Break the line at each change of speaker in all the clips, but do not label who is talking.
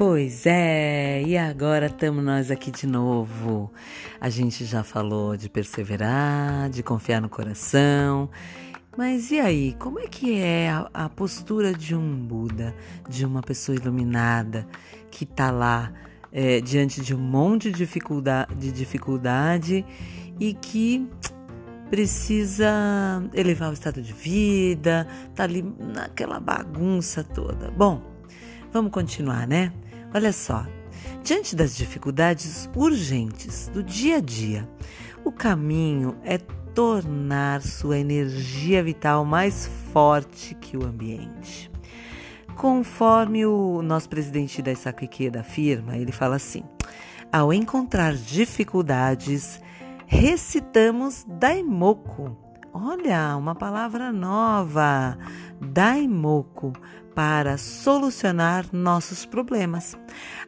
Pois é, e agora estamos nós aqui de novo. A gente já falou de perseverar, de confiar no coração. Mas e aí, como é que é a, a postura de um Buda, de uma pessoa iluminada que está lá é, diante de um monte de dificuldade, de dificuldade e que precisa elevar o estado de vida, tá ali naquela bagunça toda. Bom, vamos continuar, né? Olha só, diante das dificuldades urgentes do dia a dia, o caminho é tornar sua energia vital mais forte que o ambiente. Conforme o nosso presidente da Isakuikeda afirma, ele fala assim: ao encontrar dificuldades, recitamos Daimoku. Olha, uma palavra nova, Daimoku para solucionar nossos problemas.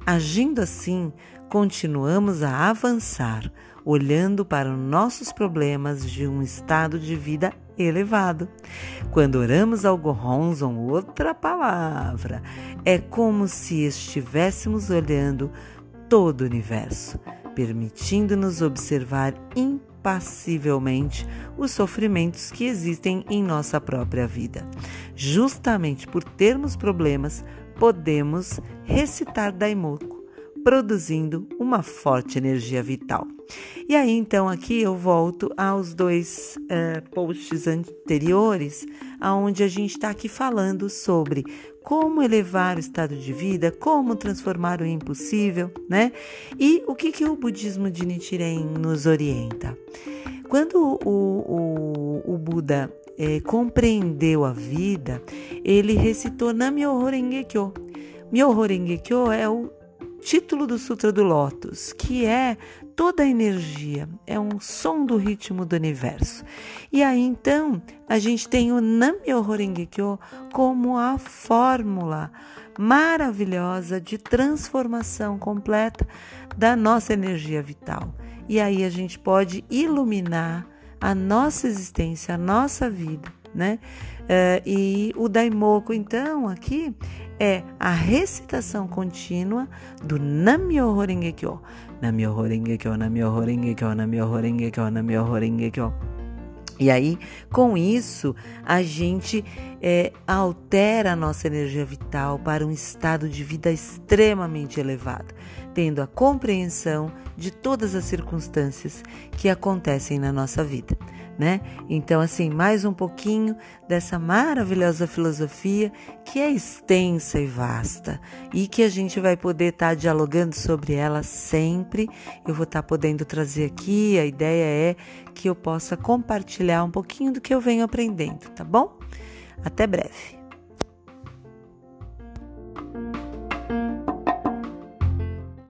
Agindo assim, continuamos a avançar, olhando para nossos problemas de um estado de vida elevado. Quando oramos ao Goronzon, outra palavra, é como se estivéssemos olhando todo o universo, permitindo-nos observar impassivelmente os sofrimentos que existem em nossa própria vida. Justamente por termos problemas, podemos recitar Daimoku, produzindo uma forte energia vital. E aí, então, aqui eu volto aos dois uh, posts anteriores, aonde a gente está aqui falando sobre como elevar o estado de vida, como transformar o impossível, né? E o que, que o budismo de Nichiren nos orienta? Quando o, o, o Buda é, compreendeu a vida, ele recitou Nam-myoho Renge Kyo. Myoho Renge Kyo é o título do Sutra do Lótus, que é toda a energia, é um som do ritmo do universo. E aí então a gente tem o Nam-myoho Renge Kyo como a fórmula maravilhosa de transformação completa da nossa energia vital. E aí a gente pode iluminar a nossa existência, a nossa vida, né? Uh, e o Daimoku, então, aqui é a recitação contínua do Nam-myoho Renge Kyo. Nam-myoho Renge Kyo, Nam-myoho Renge Kyo, Nam-myoho Renge Kyo, Nam-myoho Renge Kyo. E aí, com isso, a gente é, altera a nossa energia vital para um estado de vida extremamente elevado, tendo a compreensão de todas as circunstâncias que acontecem na nossa vida. Né? Então, assim, mais um pouquinho dessa maravilhosa filosofia que é extensa e vasta e que a gente vai poder estar tá dialogando sobre ela sempre. Eu vou estar tá podendo trazer aqui. A ideia é que eu possa compartilhar um pouquinho do que eu venho aprendendo, tá bom? Até breve.